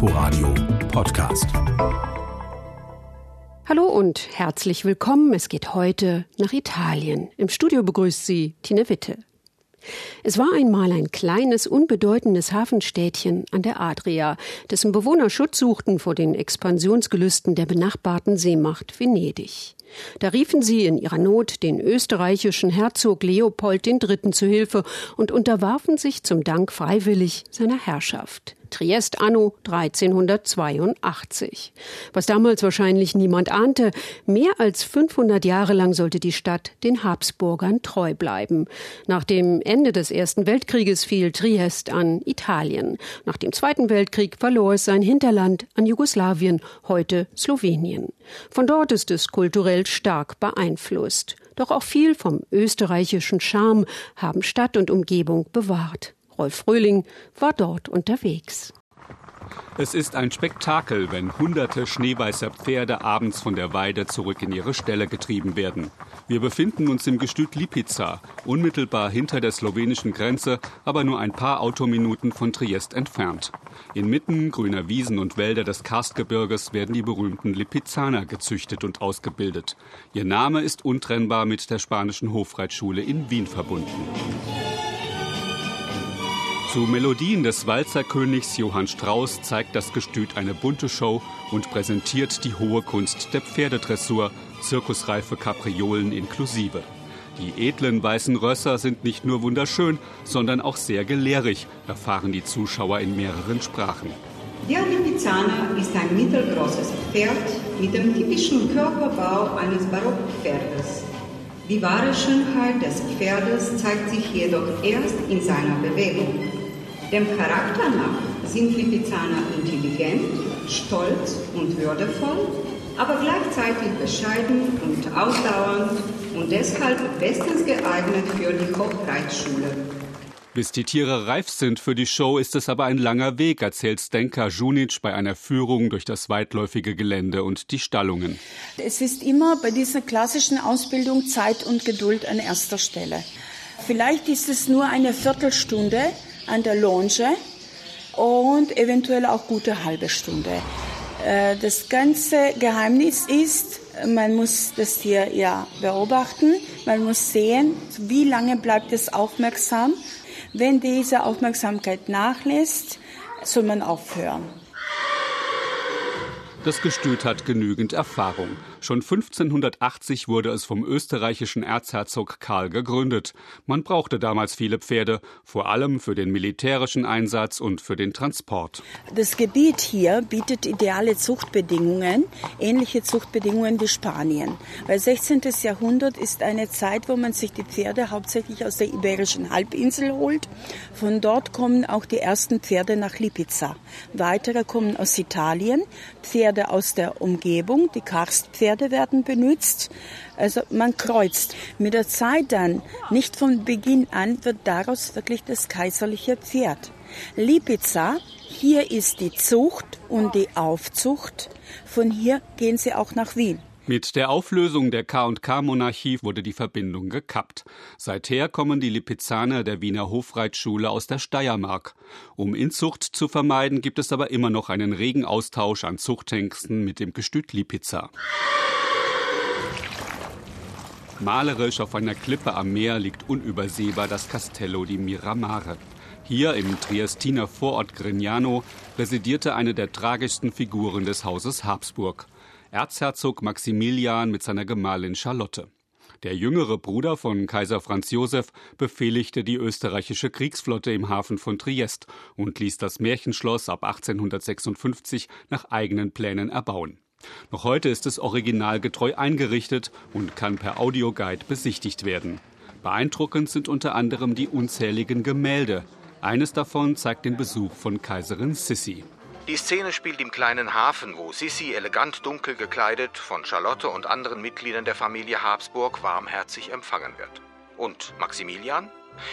Inforadio Podcast. Hallo und herzlich willkommen. Es geht heute nach Italien. Im Studio begrüßt Sie Tine Witte. Es war einmal ein kleines, unbedeutendes Hafenstädtchen an der Adria, dessen Bewohner Schutz suchten vor den Expansionsgelüsten der benachbarten Seemacht Venedig. Da riefen sie in ihrer Not den österreichischen Herzog Leopold III. zu Hilfe und unterwarfen sich zum Dank freiwillig seiner Herrschaft. Triest anno 1382. Was damals wahrscheinlich niemand ahnte, mehr als 500 Jahre lang sollte die Stadt den Habsburgern treu bleiben. Nach dem Ende des Ersten Weltkrieges fiel Triest an Italien. Nach dem Zweiten Weltkrieg verlor es sein Hinterland an Jugoslawien, heute Slowenien. Von dort ist es kulturell stark beeinflusst. Doch auch viel vom österreichischen Charme haben Stadt und Umgebung bewahrt. Rolf Fröhling war dort unterwegs. Es ist ein Spektakel, wenn hunderte schneeweißer Pferde abends von der Weide zurück in ihre Ställe getrieben werden. Wir befinden uns im Gestüt Lipica, unmittelbar hinter der slowenischen Grenze, aber nur ein paar Autominuten von Triest entfernt. Inmitten grüner Wiesen und Wälder des Karstgebirges werden die berühmten Lipizaner gezüchtet und ausgebildet. Ihr Name ist untrennbar mit der spanischen Hofreitschule in Wien verbunden. Zu Melodien des Walzerkönigs Johann Strauss zeigt das Gestüt eine bunte Show und präsentiert die hohe Kunst der Pferdedressur, zirkusreife Kapriolen inklusive. Die edlen weißen Rösser sind nicht nur wunderschön, sondern auch sehr gelehrig, erfahren die Zuschauer in mehreren Sprachen. Der Lipizzaner ist ein mittelgroßes Pferd mit dem typischen Körperbau eines Barockpferdes. Die wahre Schönheit des Pferdes zeigt sich jedoch erst in seiner Bewegung. Dem Charakter nach sind Lipizzaner intelligent, stolz und würdevoll, aber gleichzeitig bescheiden und ausdauernd und deshalb bestens geeignet für die Hochreitschule. Bis die Tiere reif sind für die Show, ist es aber ein langer Weg, erzählt Stenka Junic bei einer Führung durch das weitläufige Gelände und die Stallungen. Es ist immer bei dieser klassischen Ausbildung Zeit und Geduld an erster Stelle. Vielleicht ist es nur eine Viertelstunde, an der Longe und eventuell auch gute halbe Stunde. Äh, das ganze Geheimnis ist, man muss das Tier ja beobachten, man muss sehen, wie lange bleibt es aufmerksam. Wenn diese Aufmerksamkeit nachlässt, soll man aufhören. Das Gestüt hat genügend Erfahrung. Schon 1580 wurde es vom österreichischen Erzherzog Karl gegründet. Man brauchte damals viele Pferde, vor allem für den militärischen Einsatz und für den Transport. Das Gebiet hier bietet ideale Zuchtbedingungen, ähnliche Zuchtbedingungen wie Spanien. Weil 16. Jahrhundert ist eine Zeit, wo man sich die Pferde hauptsächlich aus der iberischen Halbinsel holt. Von dort kommen auch die ersten Pferde nach Lipica. Weitere kommen aus Italien, Pferde aus der Umgebung, die Karstpferde Pferde werden benutzt. Also man kreuzt. Mit der Zeit dann, nicht von Beginn an, wird daraus wirklich das kaiserliche Pferd. Lipica, hier ist die Zucht und die Aufzucht. Von hier gehen sie auch nach Wien. Mit der Auflösung der K&K-Monarchie wurde die Verbindung gekappt. Seither kommen die Lipizzaner der Wiener Hofreitschule aus der Steiermark. Um Inzucht zu vermeiden, gibt es aber immer noch einen regen Austausch an Zuchthengsten mit dem Gestüt Lipizza. Malerisch auf einer Klippe am Meer liegt unübersehbar das Castello di Miramare. Hier im Triestiner Vorort Grignano residierte eine der tragischsten Figuren des Hauses Habsburg. Erzherzog Maximilian mit seiner Gemahlin Charlotte. Der jüngere Bruder von Kaiser Franz Josef befehligte die österreichische Kriegsflotte im Hafen von Triest und ließ das Märchenschloss ab 1856 nach eigenen Plänen erbauen. Noch heute ist es originalgetreu eingerichtet und kann per Audioguide besichtigt werden. Beeindruckend sind unter anderem die unzähligen Gemälde. Eines davon zeigt den Besuch von Kaiserin Sissi. Die Szene spielt im kleinen Hafen, wo Sissi elegant dunkel gekleidet von Charlotte und anderen Mitgliedern der Familie Habsburg warmherzig empfangen wird. Und Maximilian?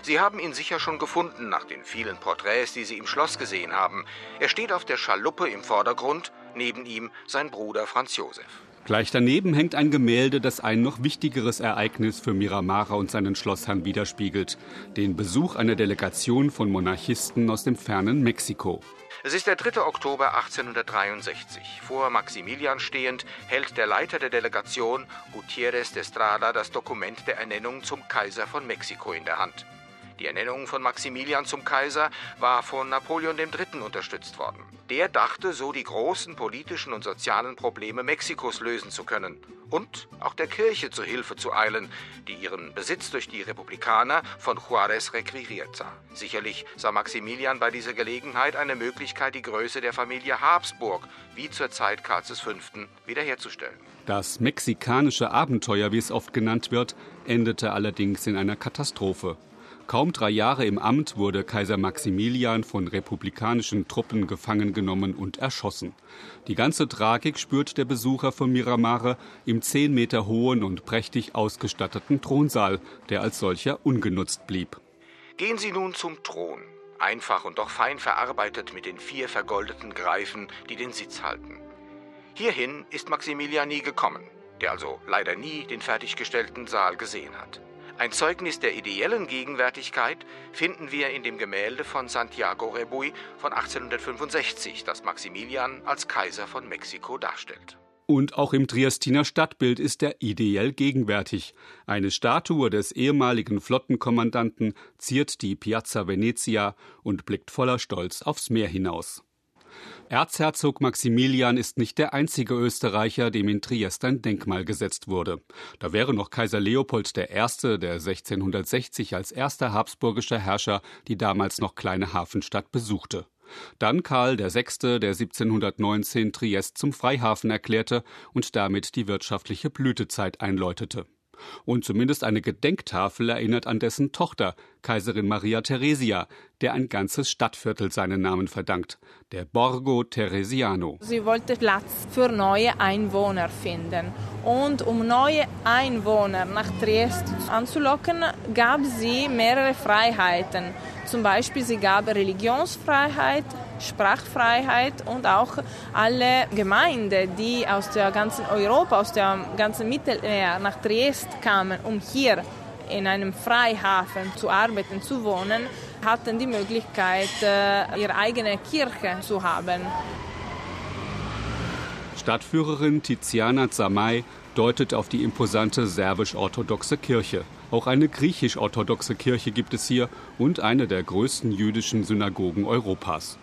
Sie haben ihn sicher schon gefunden nach den vielen Porträts, die Sie im Schloss gesehen haben. Er steht auf der Schaluppe im Vordergrund, neben ihm sein Bruder Franz Josef. Gleich daneben hängt ein Gemälde, das ein noch wichtigeres Ereignis für Miramara und seinen Schlossherrn widerspiegelt: den Besuch einer Delegation von Monarchisten aus dem fernen Mexiko. Es ist der 3. Oktober 1863. Vor Maximilian stehend hält der Leiter der Delegation, Gutierrez de Estrada, das Dokument der Ernennung zum Kaiser von Mexiko in der Hand. Die Ernennung von Maximilian zum Kaiser war von Napoleon III. unterstützt worden. Der dachte, so die großen politischen und sozialen Probleme Mexikos lösen zu können und auch der Kirche zu Hilfe zu eilen, die ihren Besitz durch die Republikaner von Juarez requiriert sah. Sicherlich sah Maximilian bei dieser Gelegenheit eine Möglichkeit, die Größe der Familie Habsburg wie zur Zeit Karls V. wiederherzustellen. Das mexikanische Abenteuer, wie es oft genannt wird, endete allerdings in einer Katastrophe. Kaum drei Jahre im Amt wurde Kaiser Maximilian von republikanischen Truppen gefangen genommen und erschossen. Die ganze Tragik spürt der Besucher von Miramare im zehn Meter hohen und prächtig ausgestatteten Thronsaal, der als solcher ungenutzt blieb. Gehen Sie nun zum Thron, einfach und doch fein verarbeitet mit den vier vergoldeten Greifen, die den Sitz halten. Hierhin ist Maximilian nie gekommen, der also leider nie den fertiggestellten Saal gesehen hat. Ein Zeugnis der ideellen Gegenwärtigkeit finden wir in dem Gemälde von Santiago Rebuy von 1865, das Maximilian als Kaiser von Mexiko darstellt. Und auch im Triestiner Stadtbild ist er ideell gegenwärtig. Eine Statue des ehemaligen Flottenkommandanten ziert die Piazza Venezia und blickt voller Stolz aufs Meer hinaus. Erzherzog Maximilian ist nicht der einzige Österreicher, dem in Triest ein Denkmal gesetzt wurde. Da wäre noch Kaiser Leopold I., der 1660 als erster habsburgischer Herrscher die damals noch kleine Hafenstadt besuchte. Dann Karl VI., der 1719 Triest zum Freihafen erklärte und damit die wirtschaftliche Blütezeit einläutete. Und zumindest eine Gedenktafel erinnert an dessen Tochter, Kaiserin Maria Theresia, der ein ganzes Stadtviertel seinen Namen verdankt, der Borgo Teresiano. Sie wollte Platz für neue Einwohner finden. Und um neue Einwohner nach Triest anzulocken, gab sie mehrere Freiheiten. Zum Beispiel sie gab Religionsfreiheit, Sprachfreiheit und auch alle Gemeinden, die aus der ganzen Europa, aus dem ganzen Mittelmeer nach Triest kamen, um hier in einem Freihafen zu arbeiten, zu wohnen, hatten die Möglichkeit, äh, ihre eigene Kirche zu haben. Stadtführerin Tiziana Zamay deutet auf die imposante serbisch-orthodoxe Kirche. Auch eine griechisch-orthodoxe Kirche gibt es hier und eine der größten jüdischen Synagogen Europas.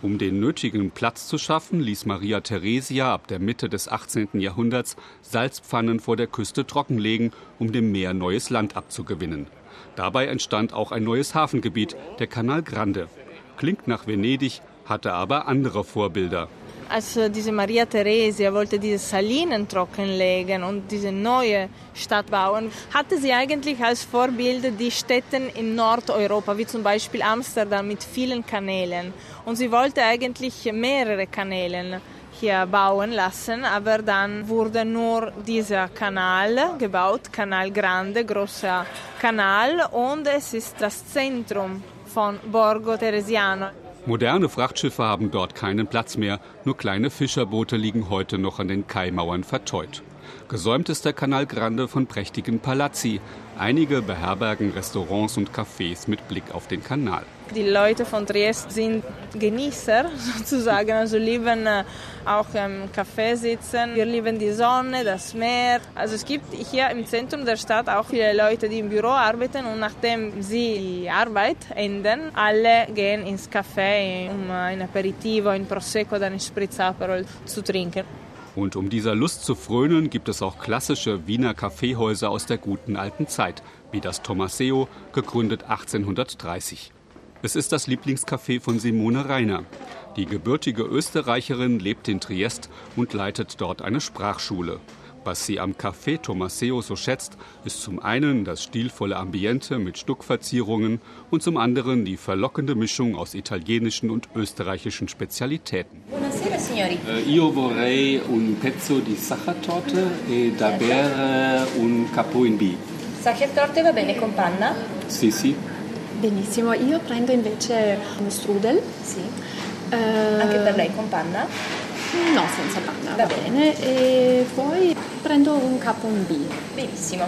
Um den nötigen Platz zu schaffen, ließ Maria Theresia ab der Mitte des 18. Jahrhunderts Salzpfannen vor der Küste trockenlegen, um dem Meer neues Land abzugewinnen. Dabei entstand auch ein neues Hafengebiet, der Canal Grande. Klingt nach Venedig, hatte aber andere Vorbilder als äh, diese Maria Theresia wollte diese Salinen trockenlegen und diese neue Stadt bauen, hatte sie eigentlich als Vorbild die Städte in Nordeuropa, wie zum Beispiel Amsterdam mit vielen Kanälen. Und sie wollte eigentlich mehrere Kanäle hier bauen lassen, aber dann wurde nur dieser Kanal gebaut, Kanal Grande, großer Kanal, und es ist das Zentrum von Borgo Teresiano. Moderne Frachtschiffe haben dort keinen Platz mehr, nur kleine Fischerboote liegen heute noch an den Kaimauern verteut. Gesäumt ist der Canal Grande von prächtigen Palazzi. Einige beherbergen Restaurants und Cafés mit Blick auf den Kanal. Die Leute von Triest sind Genießer sozusagen, also lieben äh, auch im Café sitzen. Wir lieben die Sonne, das Meer. Also es gibt hier im Zentrum der Stadt auch viele Leute, die im Büro arbeiten und nachdem sie die Arbeit enden, alle gehen ins Café, um ein Aperitivo, ein Prosecco oder ein Spritzaperol zu trinken. Und um dieser Lust zu frönen, gibt es auch klassische Wiener Kaffeehäuser aus der guten alten Zeit, wie das Tomaseo, gegründet 1830. Es ist das Lieblingscafé von Simone Reiner. Die gebürtige Österreicherin lebt in Triest und leitet dort eine Sprachschule. Was sie am Café Tomaseo so schätzt, ist zum einen das stilvolle Ambiente mit Stuckverzierungen und zum anderen die verlockende Mischung aus italienischen und österreichischen Spezialitäten. Buonasera signori. Uh, io vorrei un pezzo di sachertorte e da bere un capo in B. Sachertorte va bene con panna? Sì, sì. Benissimo, io prendo invece uno strudel. Sì. Uh, Anche per lei con panna? No, senza panna, va, va bene. E poi prendo un capo in B. Benissimo,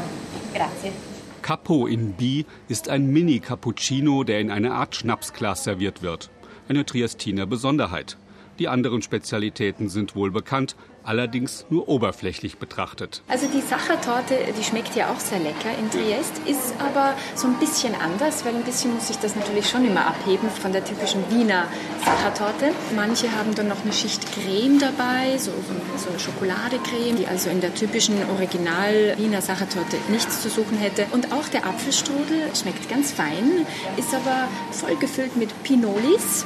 grazie. Capo in B ist ein Mini-Cappuccino, der in einer Art Schnapsglas serviert wird. eine Triestiner Besonderheit. Die anderen Spezialitäten sind wohl bekannt, allerdings nur oberflächlich betrachtet. Also die Sachertorte, die schmeckt ja auch sehr lecker in Triest, ist aber so ein bisschen anders, weil ein bisschen muss sich das natürlich schon immer abheben von der typischen Wiener Sachertorte. Manche haben dann noch eine Schicht Creme dabei, so, so eine Schokoladecreme, die also in der typischen Original Wiener Sachertorte nichts zu suchen hätte. Und auch der Apfelstrudel schmeckt ganz fein, ist aber voll gefüllt mit Pinolis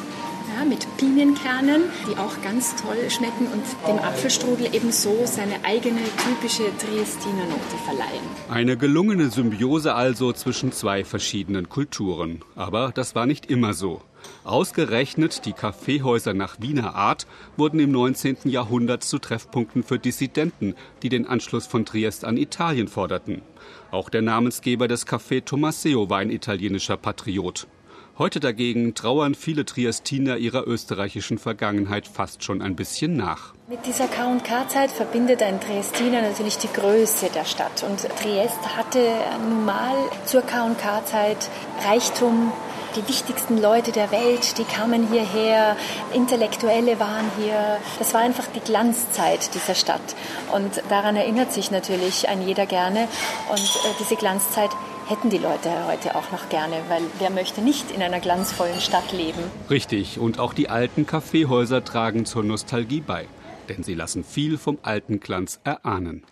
ja, mit Pinienkernen, die auch ganz toll schmecken und dem Apfelstrudel ebenso seine eigene typische Triestiner Note verleihen. Eine gelungene Symbiose also zwischen zwei verschiedenen Kulturen. Aber das war nicht immer so. Ausgerechnet die Kaffeehäuser nach Wiener Art wurden im 19. Jahrhundert zu Treffpunkten für Dissidenten, die den Anschluss von Triest an Italien forderten. Auch der Namensgeber des Café Tomaseo war ein italienischer Patriot. Heute dagegen trauern viele Triestiner ihrer österreichischen Vergangenheit fast schon ein bisschen nach. Mit dieser K&K-Zeit verbindet ein Triestiner natürlich die Größe der Stadt. Und Triest hatte nun mal zur K&K-Zeit Reichtum, die wichtigsten Leute der Welt, die kamen hierher, Intellektuelle waren hier. Das war einfach die Glanzzeit dieser Stadt. Und daran erinnert sich natürlich ein jeder gerne. Und äh, diese Glanzzeit hätten die Leute heute auch noch gerne, weil wer möchte nicht in einer glanzvollen Stadt leben? Richtig, und auch die alten Kaffeehäuser tragen zur Nostalgie bei, denn sie lassen viel vom alten Glanz erahnen.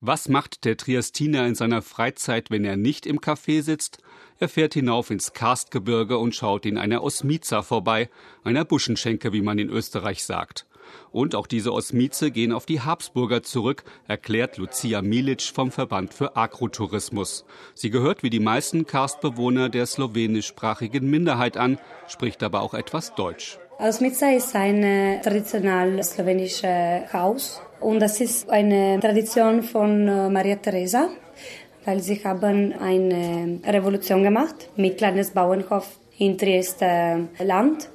Was macht der Triestiner in seiner Freizeit, wenn er nicht im Café sitzt? Er fährt hinauf ins Karstgebirge und schaut in einer Osmiza vorbei, einer Buschenschenke, wie man in Österreich sagt. Und auch diese Osmize gehen auf die Habsburger zurück, erklärt Lucia Milic vom Verband für Agrotourismus. Sie gehört wie die meisten Karstbewohner der slowenischsprachigen Minderheit an, spricht aber auch etwas Deutsch. Osmica ist ein traditionell slowenisches Haus und das ist eine Tradition von äh, Maria Theresa, weil sie haben eine Revolution gemacht mit kleines Bauernhof in Trieste Land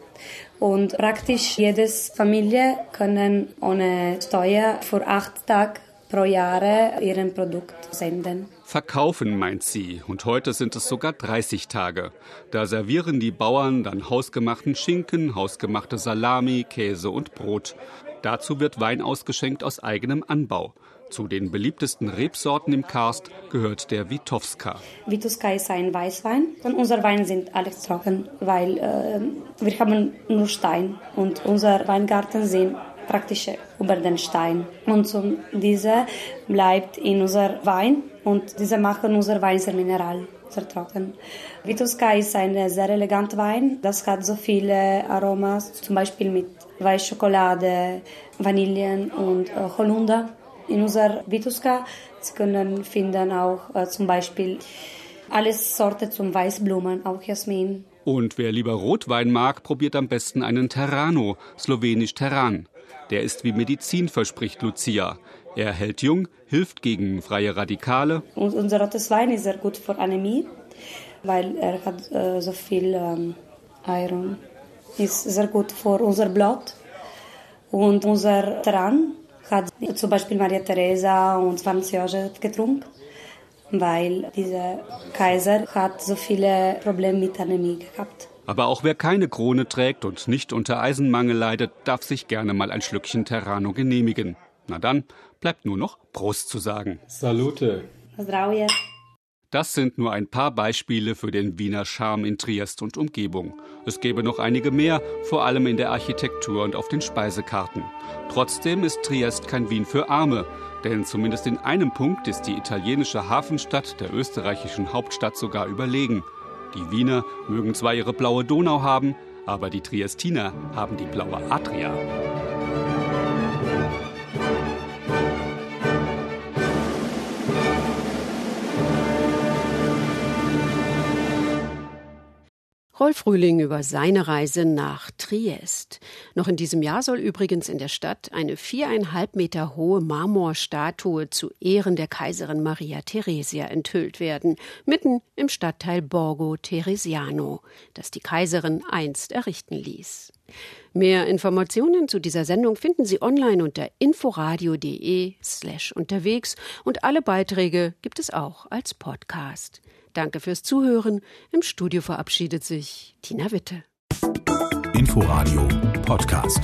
und praktisch jede Familie können ohne Steuer für acht Tage pro Jahr ihren Produkt senden. Verkaufen meint sie. Und heute sind es sogar 30 Tage. Da servieren die Bauern dann hausgemachten Schinken, hausgemachte Salami, Käse und Brot. Dazu wird Wein ausgeschenkt aus eigenem Anbau. Zu den beliebtesten Rebsorten im Karst gehört der Witowska. Witowska ist ein Weißwein und unser Wein sind alles trocken, weil äh, wir haben nur Stein und unser Weingarten sind praktisch über den Stein. Und so diese bleibt in unser Wein und diese machen unser Wein sehr mineral, sehr trocken. Witowska ist ein sehr eleganter Wein. Das hat so viele Aromas, zum Beispiel mit Weißschokolade, Vanillen und äh, Holunder in unserer Vituska. Sie können finden auch äh, zum Beispiel alles Sorte zum Weißblumen, auch Jasmin. Und wer lieber Rotwein mag, probiert am besten einen Terrano, slowenisch Terran. Der ist wie Medizin, verspricht Lucia. Er hält jung, hilft gegen freie Radikale. Und unser rotes Wein ist sehr gut für Anämie, weil er hat äh, so viel ähm, Iron. Ist sehr gut für unser Blut. Und unser Terran hat zum Beispiel Maria Theresa und Franz Josef getrunken, weil dieser Kaiser hat so viele Probleme mit Anämie gehabt. Aber auch wer keine Krone trägt und nicht unter Eisenmangel leidet, darf sich gerne mal ein Schlückchen Terrano genehmigen. Na dann, bleibt nur noch Prost zu sagen. Salute. Zdravje. Das sind nur ein paar Beispiele für den Wiener Charme in Triest und Umgebung. Es gäbe noch einige mehr, vor allem in der Architektur und auf den Speisekarten. Trotzdem ist Triest kein Wien für Arme, denn zumindest in einem Punkt ist die italienische Hafenstadt der österreichischen Hauptstadt sogar überlegen. Die Wiener mögen zwar ihre blaue Donau haben, aber die Triestiner haben die blaue Adria. Rolf Rühling über seine Reise nach Triest. Noch in diesem Jahr soll übrigens in der Stadt eine viereinhalb Meter hohe Marmorstatue zu Ehren der Kaiserin Maria Theresia enthüllt werden, mitten im Stadtteil Borgo Teresiano, das die Kaiserin einst errichten ließ. Mehr Informationen zu dieser Sendung finden Sie online unter inforadio.de slash unterwegs und alle Beiträge gibt es auch als Podcast. Danke fürs Zuhören. Im Studio verabschiedet sich Tina Witte. Inforadio Podcast.